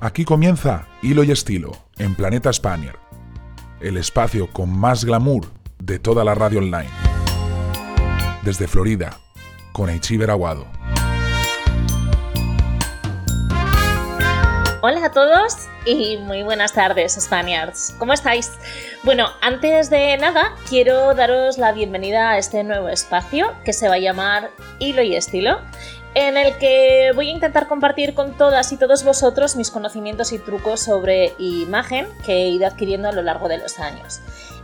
Aquí comienza Hilo y Estilo en Planeta Spaniard, el espacio con más glamour de toda la radio online. Desde Florida, con Eichiber Aguado. Hola a todos y muy buenas tardes, Spaniards. ¿Cómo estáis? Bueno, antes de nada, quiero daros la bienvenida a este nuevo espacio que se va a llamar Hilo y Estilo en el que voy a intentar compartir con todas y todos vosotros mis conocimientos y trucos sobre imagen que he ido adquiriendo a lo largo de los años.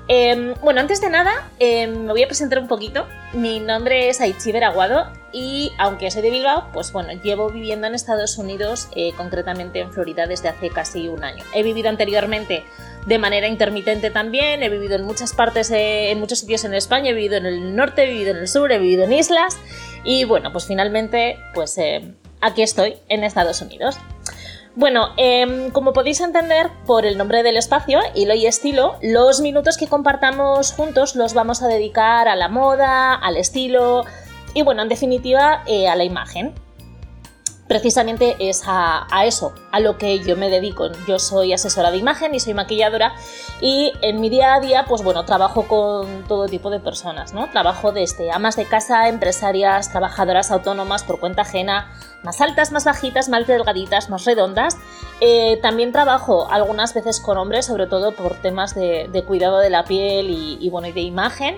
Em, bueno, antes de nada, em, me voy a presentar un poquito. Mi nombre es Aichiber Aguado y aunque soy de Bilbao, pues bueno, llevo viviendo en Estados Unidos, eh, concretamente en Florida, desde hace casi un año. He vivido anteriormente de manera intermitente también, he vivido en muchas partes, eh, en muchos sitios en España, he vivido en el norte, he vivido en el sur, he vivido en islas y bueno, pues finalmente, pues eh, aquí estoy en Estados Unidos. Bueno, em, como podéis entender por el nombre del espacio, hilo y estilo, los minutos que compartamos juntos los vamos a dedicar a la moda, al estilo y bueno, en definitiva, eh, a la imagen precisamente es a, eso, a lo que yo me dedico. Yo soy asesora de imagen y soy maquilladora y en mi día a día, pues bueno, trabajo con todo tipo de personas, ¿no? Trabajo desde amas de casa, empresarias, trabajadoras autónomas por cuenta ajena, más altas, más bajitas, más delgaditas, más redondas. Eh, también trabajo algunas veces con hombres, sobre todo por temas de, cuidado de la piel y, bueno, y de imagen.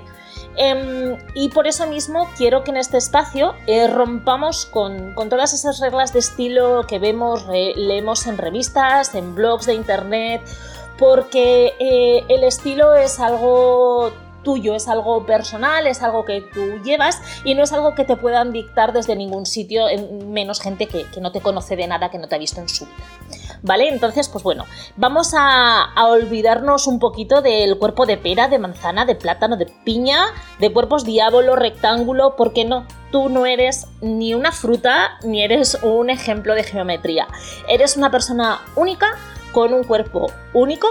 Em, y por eso mismo quiero que en este espacio eh, rompamos con, todas esas reglas de estilo que vemos, leemos en revistas, en blogs de internet, porque eh, el estilo es algo tuyo, es algo personal, es algo que tú llevas y no es algo que te puedan dictar desde ningún sitio, menos gente que, no te conoce de nada, que no te ha visto en su vida. ¿Vale? Entonces, pues bueno, vamos a, olvidarnos un poquito del cuerpo de pera, de manzana, de plátano, de piña, de cuerpos diablo, rectángulo, porque no, tú no eres ni una fruta ni eres un ejemplo de geometría. Eres una persona única, con un cuerpo único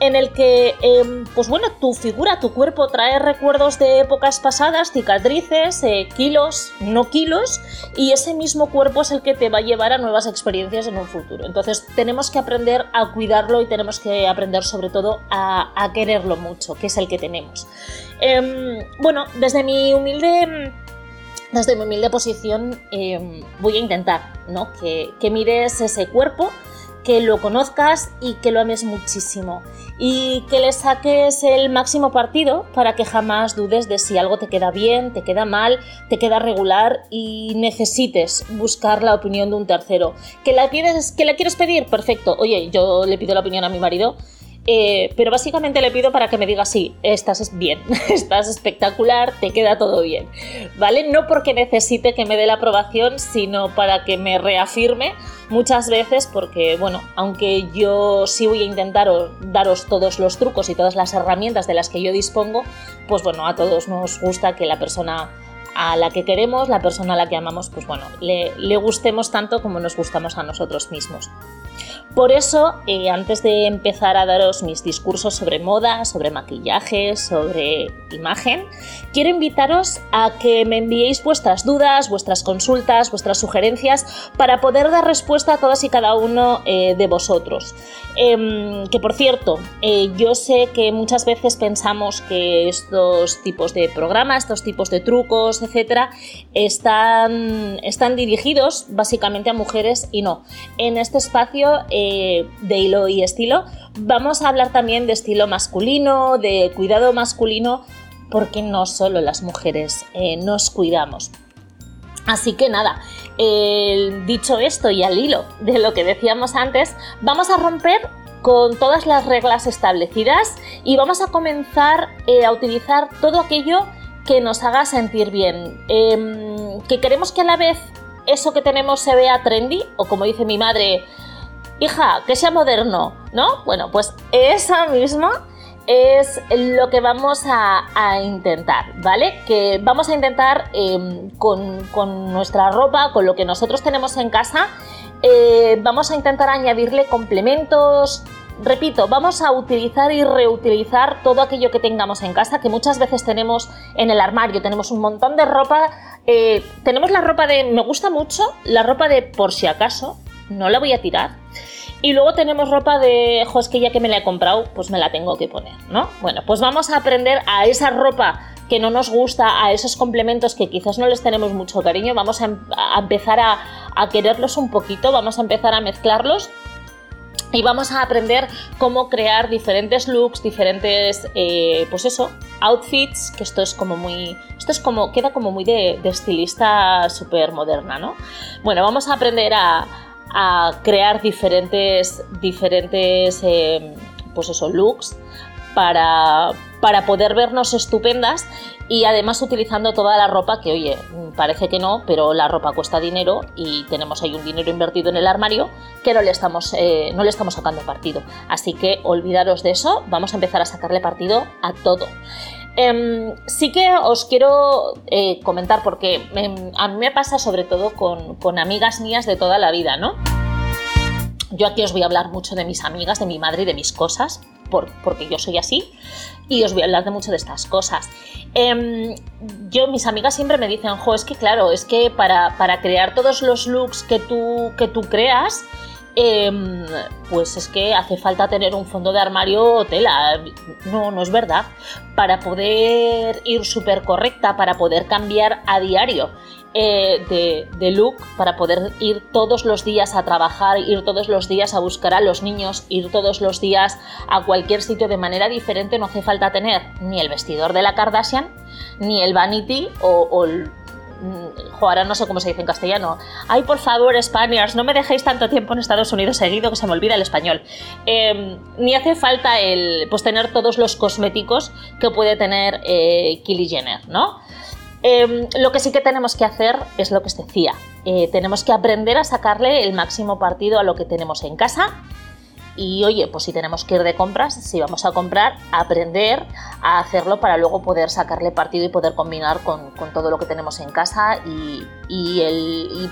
en el que, em, pues bueno, tu figura, tu cuerpo trae recuerdos de épocas pasadas, cicatrices, eh, kilos, no kilos, y ese mismo cuerpo es el que te va a llevar a nuevas experiencias en un futuro. Entonces tenemos que aprender a cuidarlo y tenemos que aprender sobre todo a, quererlo mucho, que es el que tenemos. Em, bueno, desde mi humilde desde mi humilde posición em, voy a intentar ¿no? que, que mires ese cuerpo que lo conozcas y que lo ames muchísimo y que le saques el máximo partido para que jamás dudes de si algo te queda bien, te queda mal, te queda regular y necesites buscar la opinión de un tercero. ¿Que la, pides, que la quieres pedir? Perfecto. Oye, yo le pido la opinión a mi marido eh, pero básicamente le pido para que me diga sí, estás bien, estás espectacular, te queda todo bien, ¿vale? No porque necesite que me dé la aprobación, sino para que me reafirme muchas veces porque, bueno, aunque yo sí voy a intentar daros todos los trucos y todas las herramientas de las que yo dispongo, pues bueno, a todos nos gusta que la persona a la que queremos, la persona a la que amamos, pues bueno, le gustemos tanto como nos gustamos a nosotros mismos. Por eso, eh, antes de empezar a daros mis discursos sobre moda, sobre maquillaje, sobre imagen, quiero invitaros a que me enviéis vuestras dudas, vuestras consultas, vuestras sugerencias para poder dar respuesta a todas y cada uno eh, de vosotros. Em, que por cierto, eh, yo sé que muchas veces pensamos que estos tipos de programas, estos tipos de trucos, etcétera, están, están dirigidos básicamente a mujeres y no. En este espacio eh, de hilo y estilo, vamos a hablar también de estilo masculino, de cuidado masculino, porque no solo las mujeres eh, nos cuidamos. Así que nada, dicho esto y al hilo de lo que decíamos antes, vamos a romper con todas las reglas establecidas y vamos a comenzar eh, a utilizar todo aquello que nos haga sentir bien, em, que queremos que a la vez eso que tenemos se vea trendy o como dice mi madre, hija, que sea moderno, ¿no? Bueno, pues esa misma es lo que vamos a, intentar, ¿vale? Que vamos a intentar em, con, nuestra ropa, con lo que nosotros tenemos en casa, eh, vamos a intentar añadirle complementos. Repito, vamos a utilizar y reutilizar todo aquello que tengamos en casa, que muchas veces tenemos en el armario, tenemos un montón de ropa, eh, tenemos la ropa de, me gusta mucho, la ropa de por si acaso, no la voy a tirar, y luego tenemos ropa de, jo, que ya que me la he comprado, pues me la tengo que poner, ¿no? Bueno, pues vamos a aprender a esa ropa que no nos gusta, a esos complementos que quizás no les tenemos mucho cariño, vamos a, em, empezar a, a quererlos un poquito, vamos a empezar a mezclarlos y vamos a aprender cómo crear diferentes looks, diferentes, eh, pues eso, outfits, que esto es como muy, esto es como, queda como muy de, estilista súper moderna, ¿no? Bueno, vamos a aprender a, crear diferentes, diferentes, eh, pues eso, looks para, para poder vernos estupendas y además utilizando toda la ropa que, oye, parece que no, pero la ropa cuesta dinero y tenemos ahí un dinero invertido en el armario que no le estamos, eh, no le estamos sacando partido. Así que olvidaros de eso, vamos a empezar a sacarle partido a todo. Em, sí que os quiero eh, comentar, porque a mí me pasa sobre todo con, con amigas mías de toda la vida, ¿no? Yo aquí os voy a hablar mucho de mis amigas, de mi madre y de mis cosas, porque yo soy así y os voy a hablar de mucho de estas cosas. Em, yo, mis amigas siempre me dicen, jo, es que claro, es que para, para crear todos los looks que tú, que tú creas, em, pues es que hace falta tener un fondo de armario tela. No, no es verdad. Para poder ir súper correcta, para poder cambiar a diario eh, de, look para poder ir todos los días a trabajar, ir todos los días a buscar a los niños, ir todos los días a cualquier sitio de manera diferente. No hace falta tener ni el vestidor de la Kardashian, ni el vanity o, el mm, ahora no sé cómo se dice en castellano. Ay, por favor, Spaniards, no me dejéis tanto tiempo en Estados Unidos seguido que se me olvida el español. Em, ni hace falta el, pues, tener todos los cosméticos que puede tener eh, Kylie Jenner, ¿no? Em, lo que sí que tenemos que hacer es lo que os decía. Eh, tenemos que aprender a sacarle el máximo partido a lo que tenemos en casa. Y oye, pues si tenemos que ir de compras, si vamos a comprar, aprender a hacerlo para luego poder sacarle partido y poder combinar con, todo lo que tenemos en casa y,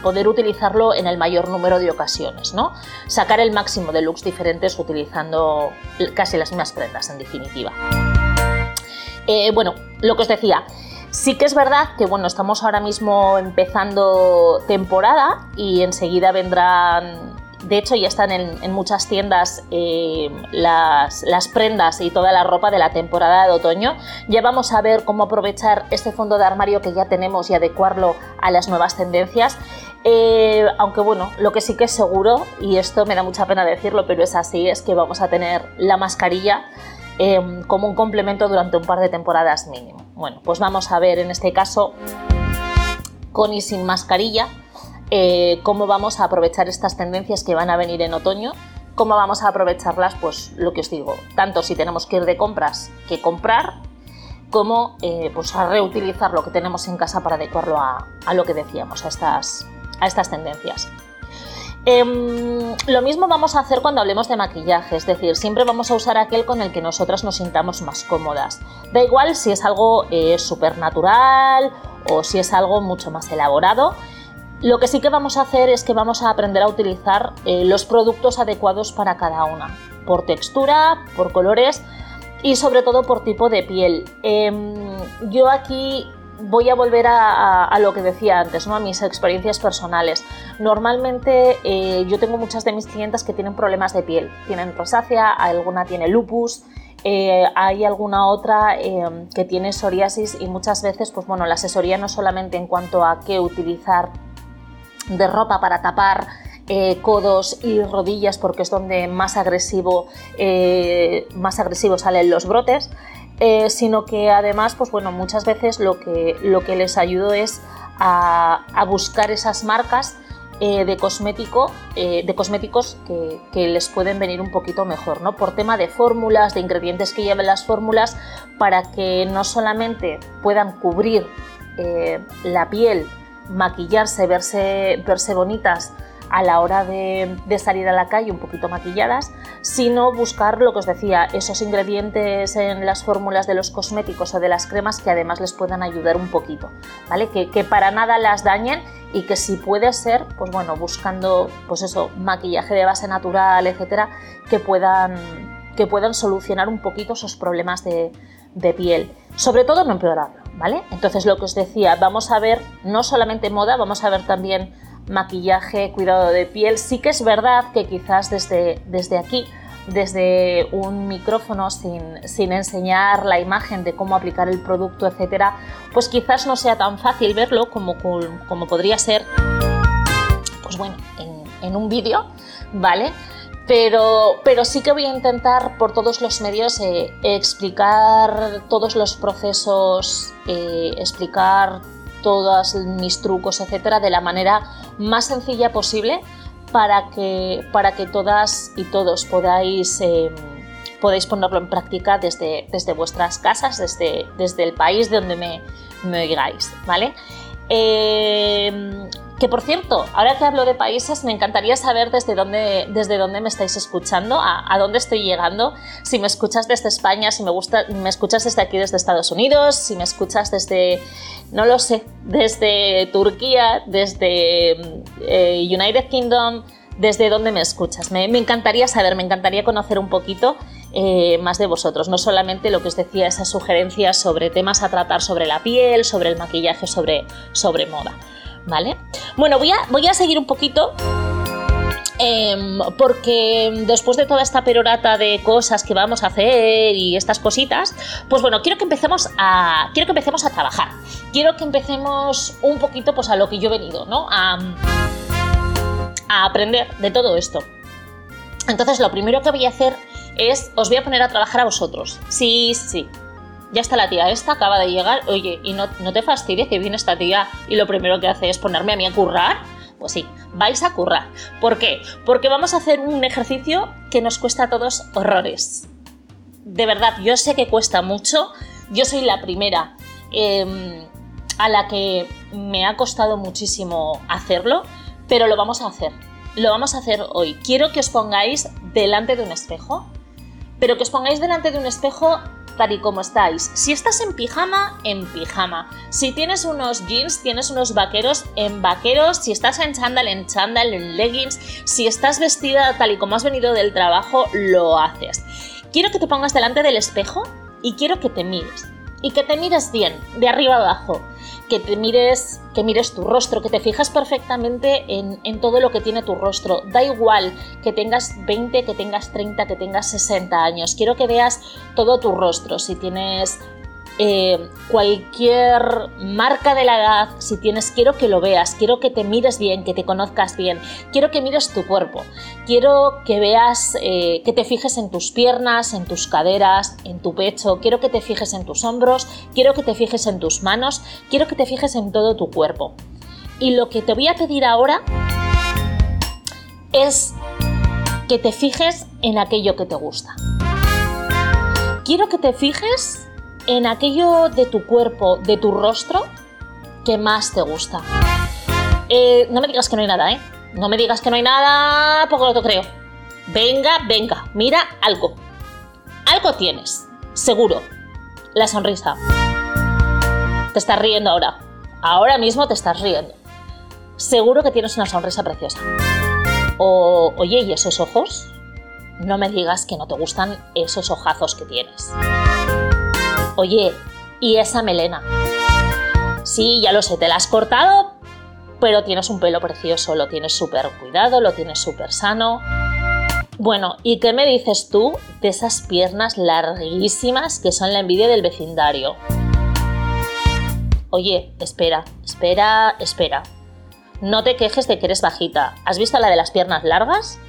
poder utilizarlo en el mayor número de ocasiones, ¿no? Sacar el máximo de looks diferentes utilizando casi las mismas prendas, en definitiva. Eh, bueno, lo que os decía, Sí que es verdad que bueno, estamos ahora mismo empezando temporada y enseguida vendrán, de hecho ya están en, muchas tiendas eh, las, prendas y toda la ropa de la temporada de otoño. Ya vamos a ver cómo aprovechar este fondo de armario que ya tenemos y adecuarlo a las nuevas tendencias. Eh, aunque bueno, lo que sí que es seguro, y esto me da mucha pena decirlo, pero es así, es que vamos a tener la mascarilla Em, como un complemento durante un par de temporadas mínimo. Bueno, pues vamos a ver en este caso, con y sin mascarilla, eh, cómo vamos a aprovechar estas tendencias que van a venir en otoño, cómo vamos a aprovecharlas, pues lo que os digo, tanto si tenemos que ir de compras que comprar, como eh, pues a reutilizar lo que tenemos en casa para adecuarlo a, lo que decíamos, a estas, a estas tendencias. Em, lo mismo vamos a hacer cuando hablemos de maquillaje, es decir, siempre vamos a usar aquel con el que nosotras nos sintamos más cómodas. Da igual si es algo eh, súper natural o si es algo mucho más elaborado. Lo que sí que vamos a hacer es que vamos a aprender a utilizar eh, los productos adecuados para cada una, por textura, por colores y sobre todo por tipo de piel. Em, yo aquí voy a volver a, lo que decía antes, ¿no? a mis experiencias personales. Normalmente eh, yo tengo muchas de mis clientes que tienen problemas de piel. Tienen rosácea, alguna tiene lupus, eh, hay alguna otra eh, que tiene psoriasis y muchas veces, pues bueno, la asesoría no solamente en cuanto a qué utilizar de ropa para tapar codos y rodillas porque es donde más agresivo, más agresivo salen los brotes, eh, sino que además, pues bueno, muchas veces lo que, lo que les ayudo es a, buscar esas marcas eh, de, cosmético, eh, de cosméticos que, les pueden venir un poquito mejor, ¿no? Por tema de fórmulas, de ingredientes que lleven las fórmulas, para que no solamente puedan cubrir la piel, maquillarse, verse, verse bonitas, a la hora de, salir a la calle un poquito maquilladas, sino buscar lo que os decía, esos ingredientes en las fórmulas de los cosméticos o de las cremas que además les puedan ayudar un poquito, ¿vale? Que, para nada las dañen y que si puede ser, pues bueno, buscando pues eso, maquillaje de base natural, etcétera, que puedan, que puedan solucionar un poquito esos problemas de, de piel. Sobre todo no empeorarlo, ¿vale? Entonces lo que os decía, vamos a ver no solamente moda, vamos a ver también maquillaje, cuidado de piel. Sí que es verdad que quizás desde, desde aquí desde un micrófono sin, enseñar la imagen de cómo aplicar el producto, etcétera, pues quizás no sea tan fácil verlo como, como podría ser, pues bueno, en, un vídeo, ¿vale? Pero, pero, sí que voy a intentar por todos los medios eh, explicar todos los procesos, eh, explicar todos mis trucos, etcétera, de la manera más sencilla posible para que, para que todas y todos podáis, eh, ponerlo en práctica desde, desde vuestras casas, desde, desde el país de donde me, me oigáis, ¿vale? Eh, que por cierto, ahora que hablo de países, me encantaría saber desde dónde, desde dónde me estáis escuchando, a, dónde estoy llegando. Si me escuchas desde España, si me, gusta, me escuchas desde aquí, desde Estados Unidos, si me escuchas desde, no lo sé, desde Turquía, desde eh, United Kingdom, desde dónde me escuchas. Me, encantaría saber, me encantaría conocer un poquito eh, más de vosotros, no solamente lo que os decía, esas sugerencias sobre temas a tratar sobre la piel, sobre el maquillaje, sobre, sobre moda. ¿vale? Bueno, voy a, voy a seguir un poquito em, porque después de toda esta perorata de cosas que vamos a hacer y estas cositas, pues bueno, quiero que empecemos a, quiero que empecemos a trabajar. Quiero que empecemos un poquito pues a lo que yo he venido, ¿no? A, a aprender de todo esto. Entonces, lo primero que voy a hacer es, os voy a poner a trabajar a vosotros. Sí, sí, ya está la tía esta, acaba de llegar, oye, y no, no te fastidies que viene esta tía y lo primero que hace es ponerme a mí a currar. Pues sí, vais a currar. ¿Por qué? Porque vamos a hacer un ejercicio que nos cuesta a todos horrores. De verdad, yo sé que cuesta mucho. Yo soy la primera em, a la que me ha costado muchísimo hacerlo, pero lo vamos a hacer. Lo vamos a hacer hoy. Quiero que os pongáis delante de un espejo, pero que os pongáis delante de un espejo tal y como estáis. Si estás en pijama, en pijama. Si tienes unos jeans, tienes unos vaqueros, en vaqueros. Si estás en chándal, en chándal, en leggings. Si estás vestida tal y como has venido del trabajo, lo haces. Quiero que te pongas delante del espejo y quiero que te mires. Y que te mires bien, de arriba abajo que te mires, que mires tu rostro, que te fijas perfectamente en, en, todo lo que tiene tu rostro. Da igual que tengas 20, que tengas 30, que tengas 60 años. Quiero que veas todo tu rostro. Si tienes eh, cualquier marca de la edad, si tienes, quiero que lo veas, quiero que te mires bien, que te conozcas bien, quiero que mires tu cuerpo, quiero que veas, eh, que te fijes en tus piernas, en tus caderas, en tu pecho, quiero que te fijes en tus hombros, quiero que te fijes en tus manos, quiero que te fijes en todo tu cuerpo. Y lo que te voy a pedir ahora es que te fijes en aquello que te gusta. Quiero que te fijes en aquello de tu cuerpo, de tu rostro, que más te gusta. Eh, no me digas que no hay nada, ¿eh? No me digas que no hay nada, no te creo. Venga, venga, mira algo. Algo tienes, seguro. La sonrisa. Te estás riendo ahora. Ahora mismo te estás riendo. Seguro que tienes una sonrisa preciosa. O, oye, ¿y esos ojos? No me digas que no te gustan esos ojazos que tienes. Oye, ¿y esa melena? Sí, ya lo sé, te la has cortado, pero tienes un pelo precioso, lo tienes súper cuidado, lo tienes súper sano. Bueno, ¿y qué me dices tú de esas piernas larguísimas que son la envidia del vecindario? Oye, espera, espera, espera. No te quejes de que eres bajita. ¿Has visto la de las piernas largas?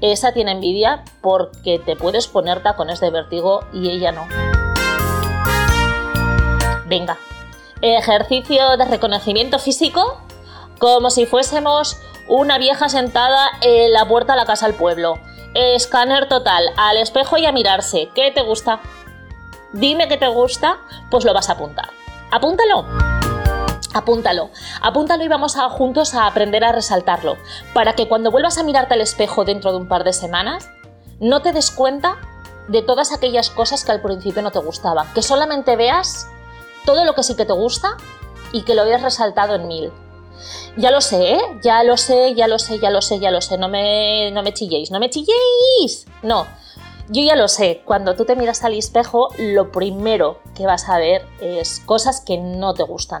Esa tiene envidia porque te puedes poner tacones de vértigo y ella no. Venga, ejercicio de reconocimiento físico como si fuésemos una vieja sentada en la puerta de la casa del pueblo. Escáner total, al espejo y a mirarse. ¿Qué te gusta? Dime qué te gusta, pues lo vas a apuntar. Apúntalo. Apúntalo, apúntalo y vamos a, juntos a aprender a resaltarlo, para que cuando vuelvas a mirarte al espejo dentro de un par de semanas, no te des cuenta de todas aquellas cosas que al principio no te gustaban, que solamente veas todo lo que sí que te gusta y que lo hayas resaltado en mil. Ya lo sé, ¿eh? ya lo sé, ya lo sé, ya lo sé, ya lo sé. No me, no me chilléis, no me chilléis. No, yo ya lo sé. Cuando tú te miras al espejo, lo primero que vas a ver es cosas que no te gustan.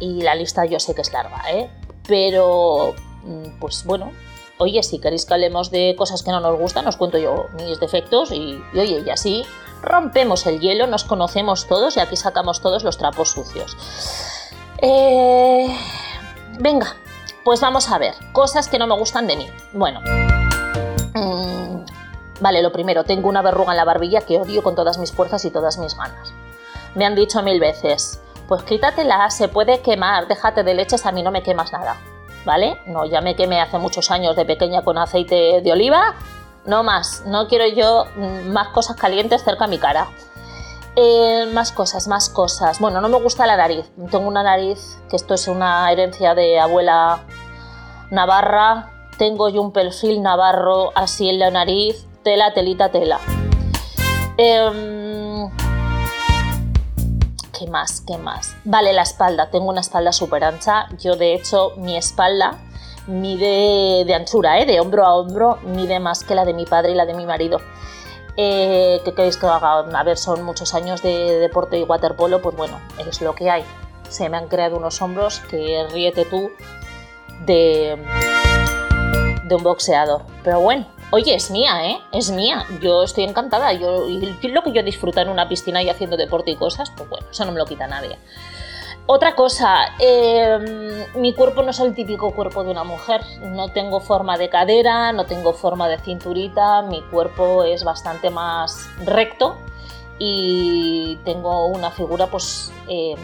Y la lista yo sé que es larga, ¿eh? pero mm, pues bueno, oye, si queréis que hablemos de cosas que no nos gustan, os cuento yo mis defectos y, oye, y así rompemos el hielo, nos conocemos todos y aquí sacamos todos los trapos sucios. Eh, venga, pues vamos a ver, cosas que no me gustan de mí. Bueno, mm, vale, lo primero, tengo una verruga en la barbilla que odio con todas mis fuerzas y todas mis ganas. Me han dicho mil veces, pues quítatela, se puede quemar, déjate de leches, a mí no me quemas nada. ¿Vale? No, ya me quemé hace muchos años de pequeña con aceite de oliva, no más, no quiero yo mm, más cosas calientes cerca a mi cara. Eh, más cosas, más cosas. Bueno, no me gusta la nariz. Tengo una nariz, que esto es una herencia de abuela navarra. Tengo yo un perfil navarro así en la nariz, tela, telita, tela. Em, ¿Qué más? ¿Qué más? Vale, la espalda. Tengo una espalda súper ancha. Yo, de hecho, mi espalda mide de anchura, ¿eh? de hombro a hombro, mide más que la de mi padre y la de mi marido. Eh, ¿Qué queréis que haga? A ver, son muchos años de deporte y waterpolo, pues bueno, es lo que hay. Se me han creado unos hombros que ríete tú de, de un boxeador. Pero bueno, oye, es mía, ¿eh? Es mía. Yo estoy encantada. Yo, y lo que yo disfruto en una piscina y haciendo deporte y cosas, pues bueno, eso no me lo quita nadie. Otra cosa, em, mi cuerpo no es el típico cuerpo de una mujer. No tengo forma de cadera, no tengo forma de cinturita, mi cuerpo es bastante más recto y tengo una figura pues em,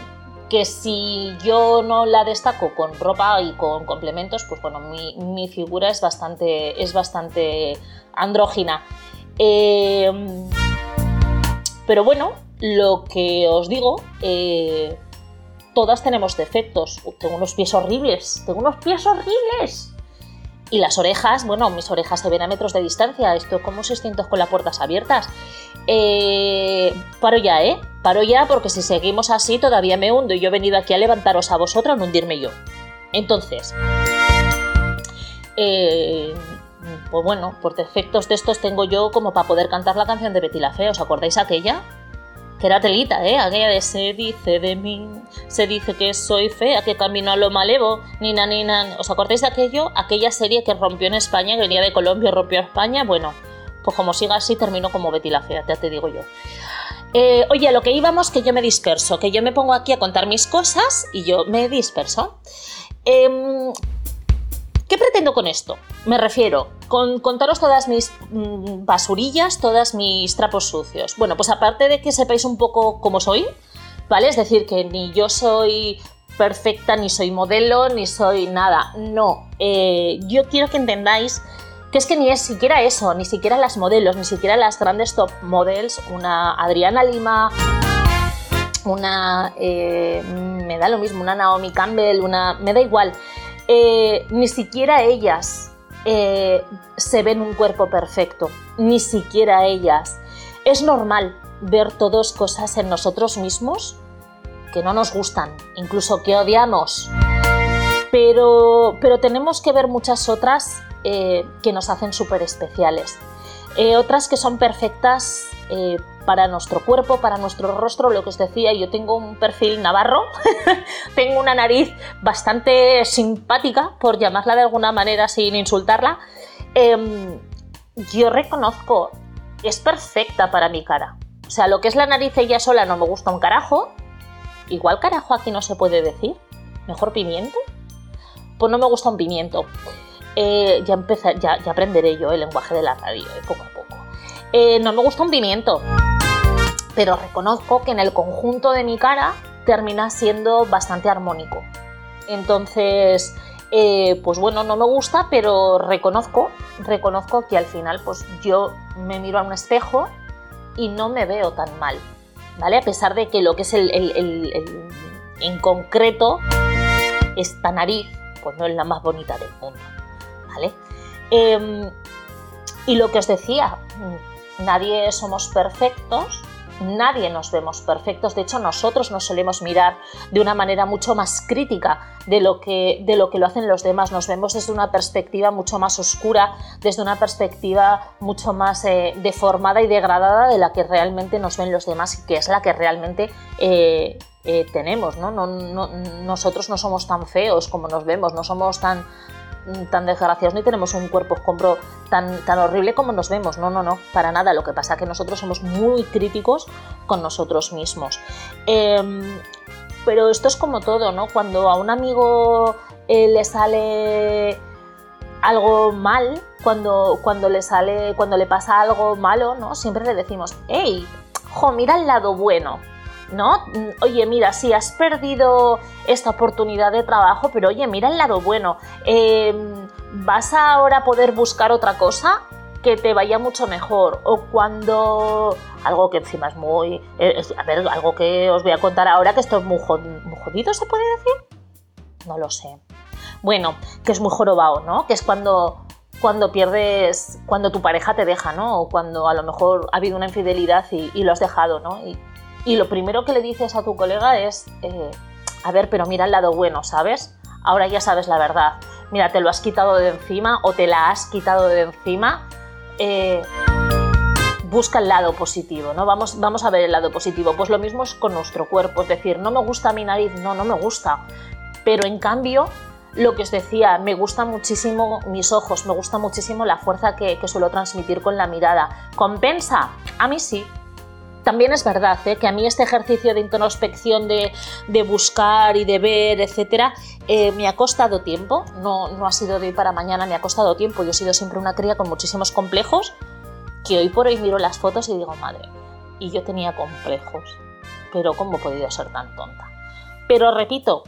que si yo no la destaco con ropa y con complementos, pues bueno, mi, figura es bastante, es bastante andrógina. Em, pero bueno, lo que os digo, eh, todas tenemos defectos. Tengo unos pies horribles, tengo unos pies horribles. Y las orejas, bueno, mis orejas se ven a metros de distancia, esto como 600 con las puertas abiertas. Eh, paro ya, ¿eh? Paro ya porque si seguimos así todavía me hundo y yo he venido aquí a levantaros a vosotros, no hundirme yo. Entonces, eh, pues bueno, por defectos de estos tengo yo como para poder cantar la canción de Betty la. ¿Os acordáis aquella? que era telita, ¿eh? Aquella de se dice de mí, se dice que soy fea, que camino a lo malevo, nina, nina. ¿Os acordáis de aquello? Aquella serie que rompió en España, que venía de Colombia y rompió a España. Bueno, pues como siga así, termino como Betty la Fea, ya te digo yo. Eh, oye, lo que íbamos, que yo me disperso, que yo me pongo aquí a contar mis cosas y yo me disperso. Eh, ¿Qué pretendo con esto? Me refiero, con contaros todas mis mm, basurillas, todas mis trapos sucios. Bueno, pues aparte de que sepáis un poco cómo soy, ¿vale? Es decir, que ni yo soy perfecta, ni soy modelo, ni soy nada. No, eh, yo quiero que entendáis que es que ni es siquiera eso, ni siquiera las modelos, ni siquiera las grandes top models, una Adriana Lima, una, eh, me da lo mismo, una Naomi Campbell, una, me da igual. Eh, ni siquiera ellas eh, se ven un cuerpo perfecto, ni siquiera ellas. Es normal ver todas cosas en nosotros mismos que no nos gustan, incluso que odiamos. Pero, pero tenemos que ver muchas otras eh, que nos hacen súper especiales. otras que son perfectas para nuestro cuerpo, para nuestro rostro, lo que os decía, yo tengo un perfil navarro, tengo una nariz bastante simpática, por llamarla de alguna manera sin insultarla. Em, yo reconozco, es perfecta para mi cara. O sea, lo que es la nariz ella sola no me gusta un carajo. Igual carajo aquí no se puede decir. Mejor pimiento. Pues no me gusta un pimiento. Eh, ya, empezar, ya, aprenderé yo el lenguaje de la radio, eh, poco a poco. Eh, no me gusta un pimiento pero reconozco que en el conjunto de mi cara termina siendo bastante armónico. Entonces, pues bueno, no me gusta, pero reconozco, reconozco que al final pues yo me miro a un espejo y no me veo tan mal, ¿vale? A pesar de que lo que es el, en concreto, esta nariz, pues no es la más bonita del mundo, ¿vale? Em, y lo que os decía, nadie somos perfectos, nadie nos vemos perfectos, de hecho nosotros nos solemos mirar de una manera mucho más crítica de lo que, de lo, que lo hacen los demás, nos vemos desde una perspectiva mucho más oscura, desde una perspectiva mucho más eh, deformada y degradada de la que realmente nos ven los demás y que es la que realmente eh, eh, tenemos, ¿no? Nosotros no somos tan feos como nos vemos, no somos tan, tan desgraciados ni tenemos un cuerpo compro tan, tan horrible como nos vemos. No, no, no, para nada. Lo que pasa es que nosotros somos muy críticos con nosotros mismos. Em, pero esto es como todo, ¿no? Cuando a un amigo eh, le sale algo mal, cuando, cuando le sale, cuando le pasa algo malo, ¿no? Siempre le decimos, hey, jo, mira el lado bueno, ¿no? Oye, mira, sí, has perdido esta oportunidad de trabajo, pero oye, mira el lado bueno. Em, ¿Vas ahora a poder buscar otra cosa? que te vaya mucho mejor o cuando algo que encima es muy eh, a ver algo que os voy a contar ahora que esto es muy, jodido se puede decir no lo sé bueno que es muy jorobado no que es cuando cuando pierdes cuando tu pareja te deja no o cuando a lo mejor ha habido una infidelidad y, lo has dejado no lo primero que le dices a tu colega es eh, a ver pero mira el lado bueno sabes ahora ya sabes la verdad mira te lo has quitado de encima o te la has quitado de encima eh, busca el lado positivo, ¿no? Vamos, vamos a ver el lado positivo. Pues lo mismo es con nuestro cuerpo, es decir, no me gusta mi nariz, no, no me gusta. Pero en cambio, lo que os decía, me gustan muchísimo mis ojos, me gusta muchísimo la fuerza que, que suelo transmitir con la mirada. ¿Compensa? A mí sí, también es verdad ¿eh? que a mí este ejercicio de introspección, de, buscar y de ver, etcétera, eh, me ha costado tiempo. No, no ha sido de hoy para mañana, me ha costado tiempo. Yo he sido siempre una cría con muchísimos complejos que hoy por hoy miro las fotos y digo, madre, y yo tenía complejos. Pero ¿cómo he podido ser tan tonta? Pero repito,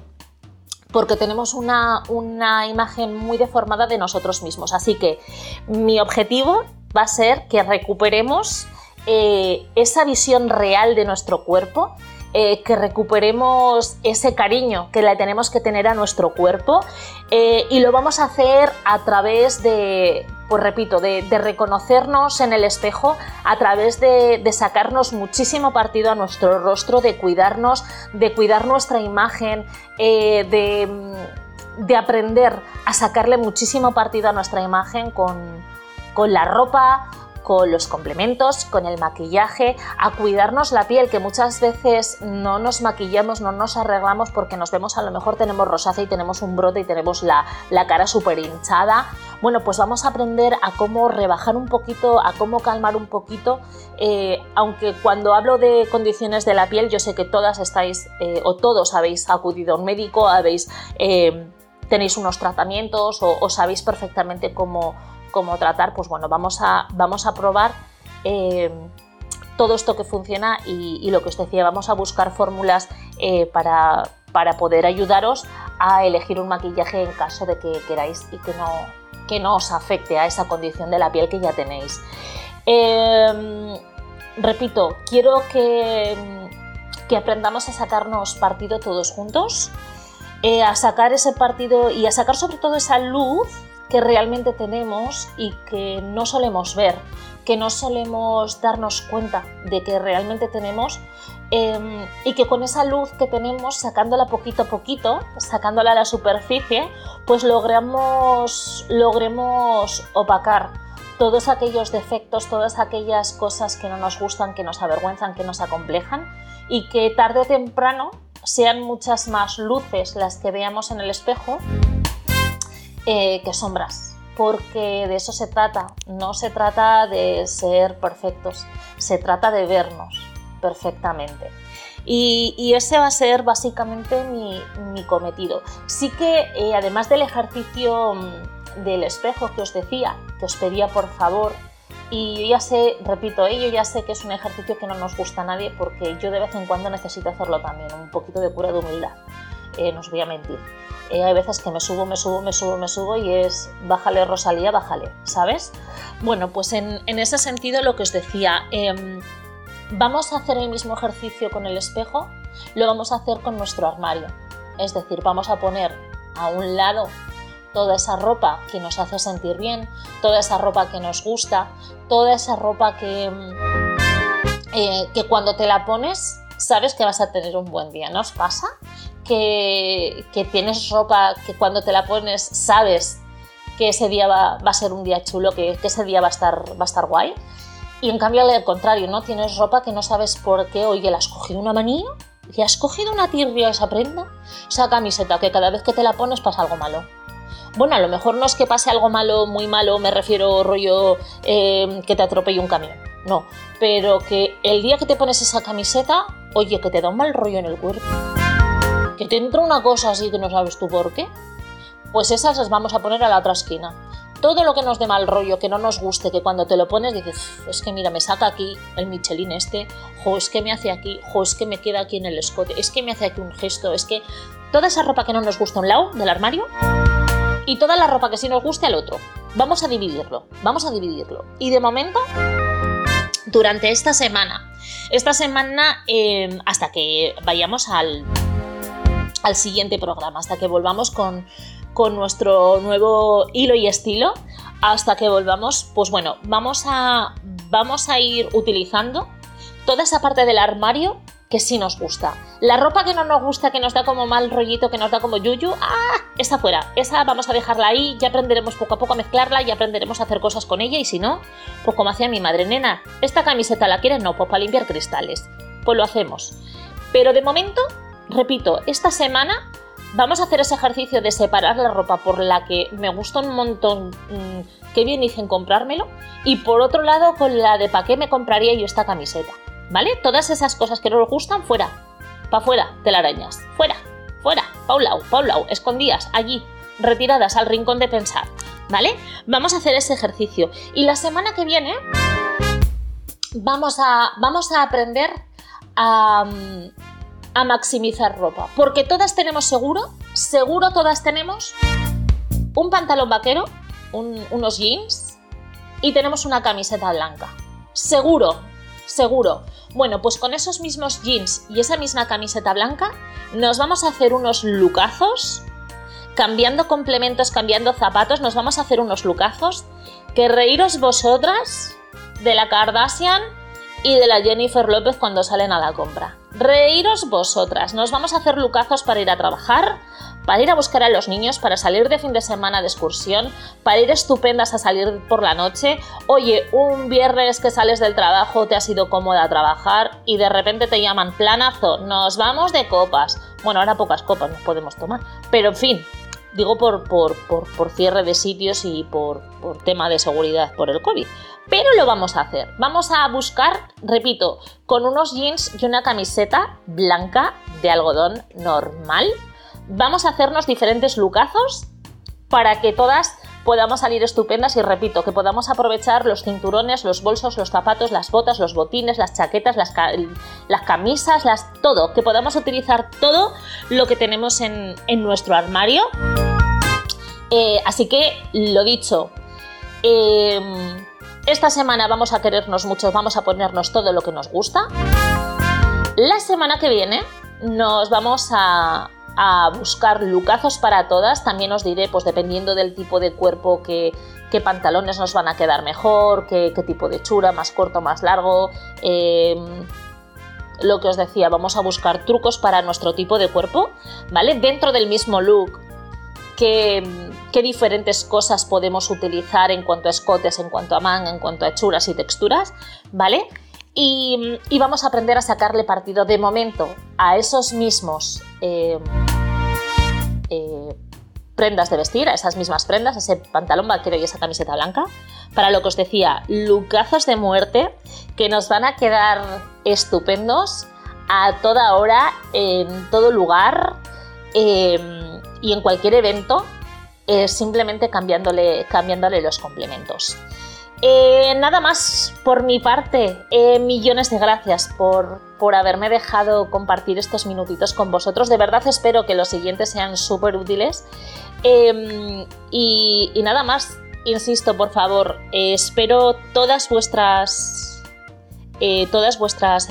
porque tenemos una, una, imagen muy deformada de nosotros mismos. Así que mi objetivo va a ser que recuperemos eh, esa visión real de nuestro cuerpo, eh, que recuperemos ese cariño que le tenemos que tener a nuestro cuerpo eh, y lo vamos a hacer a través de, pues repito, de, reconocernos en el espejo, a través de, sacarnos muchísimo partido a nuestro rostro, de cuidarnos, de cuidar nuestra imagen, de, aprender a sacarle muchísimo partido a nuestra imagen con, con la ropa, con los complementos, con el maquillaje, a cuidarnos la piel, que muchas veces no nos maquillamos, no nos arreglamos porque nos vemos a lo mejor tenemos rosácea y tenemos un brote y tenemos la, cara súper hinchada. Bueno, pues vamos a aprender a cómo rebajar un poquito, a cómo calmar un poquito, eh, aunque cuando hablo de condiciones de la piel, yo sé que todas estáis eh, o todos habéis acudido a un médico, habéis... Eh, tenéis unos tratamientos o sabéis perfectamente cómo, cómo tratar, pues bueno, vamos a, vamos a probar eh, todo esto que funciona y, lo que os decía, vamos a buscar fórmulas eh, para, poder ayudaros a elegir un maquillaje en caso de que queráis y que no, que no os afecte a esa condición de la piel que ya tenéis. Em, repito, quiero que, que, aprendamos a sacarnos partido todos juntos, eh, a sacar ese partido y a sacar sobre todo esa luz que realmente tenemos y que no solemos ver, que no solemos darnos cuenta de que realmente tenemos em, y que con esa luz que tenemos, sacándola poquito a poquito, sacándola a la superficie, pues logremos, logremos opacar todos aquellos defectos, todas aquellas cosas que no nos gustan, que nos avergüenzan, que nos acomplejan y que tarde o temprano sean muchas más luces las que veamos en el espejo eh, que sombras, porque de eso se trata. No se trata de ser perfectos, se trata de vernos perfectamente. Y, ese va a ser básicamente mi, cometido. Sí que eh, además del ejercicio mm, del espejo que os decía, que os pedía por favor, y yo ya sé, repito, eh, yo ya sé que es un ejercicio que no nos gusta a nadie porque yo de vez en cuando necesito hacerlo también, un poquito de pura de humildad, no os voy a mentir. Eh, hay veces que me subo, me subo, me subo, me subo y es bájale Rosalía, bájale, ¿sabes? Bueno, pues en, ese sentido lo que os decía, em, vamos a hacer el mismo ejercicio con el espejo, lo vamos a hacer con nuestro armario. Es decir, vamos a poner a un lado toda esa ropa que nos hace sentir bien, toda esa ropa que nos gusta, toda esa ropa que, em, eh, que cuando te la pones sabes que vas a tener un buen día, ¿no os pasa? Que, tienes ropa que cuando te la pones sabes que ese día va, a ser un día chulo, que, ese día va a, estar, va a estar guay. Y en cambio al contrario, ¿no? Tienes ropa que no sabes por qué, oye, la has cogido una manía, ¿Le has cogido una tirria esa prenda? Esa camiseta que cada vez que te la pones pasa algo malo. Bueno, a lo mejor no es que pase algo malo, muy malo, me refiero rollo eh, que te atropelle un camión. No, pero que el día que te pones esa camiseta, oye, que te da un mal rollo en el cuerpo. Que te entra una cosa así que no sabes tú por qué. Pues esas las vamos a poner a la otra esquina. Todo lo que nos dé mal rollo, que no nos guste, que cuando te lo pones dices, es que mira, me saca aquí el Michelin este, jo, es que me hace aquí, jo, es que me queda aquí en el escote, es que me hace aquí un gesto, es que toda esa ropa que no nos gusta a un lado del armario y toda la ropa que sí nos guste al otro. Vamos a dividirlo, vamos a dividirlo. Y de momento, durante esta semana, esta semana eh, hasta que vayamos al, al siguiente programa, hasta que volvamos con, con nuestro nuevo hilo y estilo, hasta que volvamos, pues bueno, vamos a, vamos a ir utilizando toda esa parte del armario que sí nos gusta. La ropa que no nos gusta, que nos da como mal rollito, que nos da como yuyu, ¡ah! Esa fuera. Esa vamos a dejarla ahí, ya aprenderemos poco a poco a mezclarla y aprenderemos a hacer cosas con ella y si no, pues como hacía mi madre, nena, ¿esta camiseta la quieres? No, pues para limpiar cristales. Pues lo hacemos. Pero de momento, repito, esta semana vamos a hacer ese ejercicio de separar la ropa por la que me gusta un montón, mmm, qué bien hice en comprármelo, y por otro lado con la de para qué me compraría yo esta camiseta. ¿Vale? Todas esas cosas que no nos gustan, fuera. Pa' fuera, telarañas. Fuera, fuera. Paulau, paulau. Escondidas, allí. Retiradas al rincón de pensar. ¿Vale? Vamos a hacer ese ejercicio. Y la semana que viene vamos a, vamos a aprender a, a maximizar ropa. Porque todas tenemos seguro, seguro todas tenemos un pantalón vaquero, un, unos jeans y tenemos una camiseta blanca. Seguro, seguro. Bueno, pues con esos mismos jeans y esa misma camiseta blanca nos vamos a hacer unos lucazos, cambiando complementos, cambiando zapatos, nos vamos a hacer unos lucazos que reíros vosotras de la Kardashian y de la Jennifer López cuando salen a la compra. Reíros vosotras, nos vamos a hacer lucazos para ir a trabajar, para ir a buscar a los niños, para salir de fin de semana de excursión, para ir estupendas a salir por la noche. Oye, un viernes que sales del trabajo, te has ido cómoda trabajar y de repente te llaman planazo, nos vamos de copas. Bueno, ahora pocas copas nos podemos tomar, pero en fin, digo por, por, por, por cierre de sitios y por, por tema de seguridad por el COVID. Pero lo vamos a hacer. Vamos a buscar, repito, con unos jeans y una camiseta blanca de algodón normal. Vamos a hacernos diferentes lucazos para que todas podamos salir estupendas y repito, que podamos aprovechar los cinturones, los bolsos, los zapatos, las botas, los botines, las chaquetas, las, ca las camisas, las, todo, que podamos utilizar todo lo que tenemos en, en nuestro armario. Eh, así que, lo dicho, eh, esta semana vamos a querernos mucho, vamos a ponernos todo lo que nos gusta. La semana que viene nos vamos a, a buscar lucazos para todas. También os diré, pues dependiendo del tipo de cuerpo, qué, pantalones nos van a quedar mejor, qué, tipo de chura, más corto, más largo. Eh, lo que os decía, vamos a buscar trucos para nuestro tipo de cuerpo, ¿vale? Dentro del mismo look, qué, qué diferentes cosas podemos utilizar en cuanto a escotes, en cuanto a manga, en cuanto a hechuras y texturas, ¿vale? Y, vamos a aprender a sacarle partido de momento a esos mismos eh, eh, prendas de vestir, a esas mismas prendas, ese pantalón vaquero y esa camiseta blanca, para lo que os decía, lucazos de muerte que nos van a quedar estupendos a toda hora, en todo lugar eh, y en cualquier evento, simplemente cambiándole, cambiándole los complementos. Eh, nada más por mi parte. Eh, millones de gracias por, por, haberme dejado compartir estos minutitos con vosotros. De verdad espero que los siguientes sean súper útiles. Eh, y, nada más, insisto, por favor, eh, espero todas vuestras, todas vuestras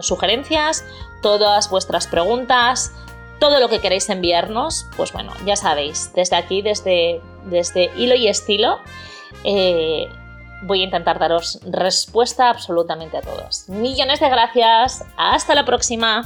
sugerencias, todas vuestras preguntas, todo lo que queréis enviarnos. Pues bueno, ya sabéis, desde aquí, desde, desde Hilo y Estilo. Voy a intentar daros respuesta absolutamente a todos. Millones de gracias, hasta la próxima.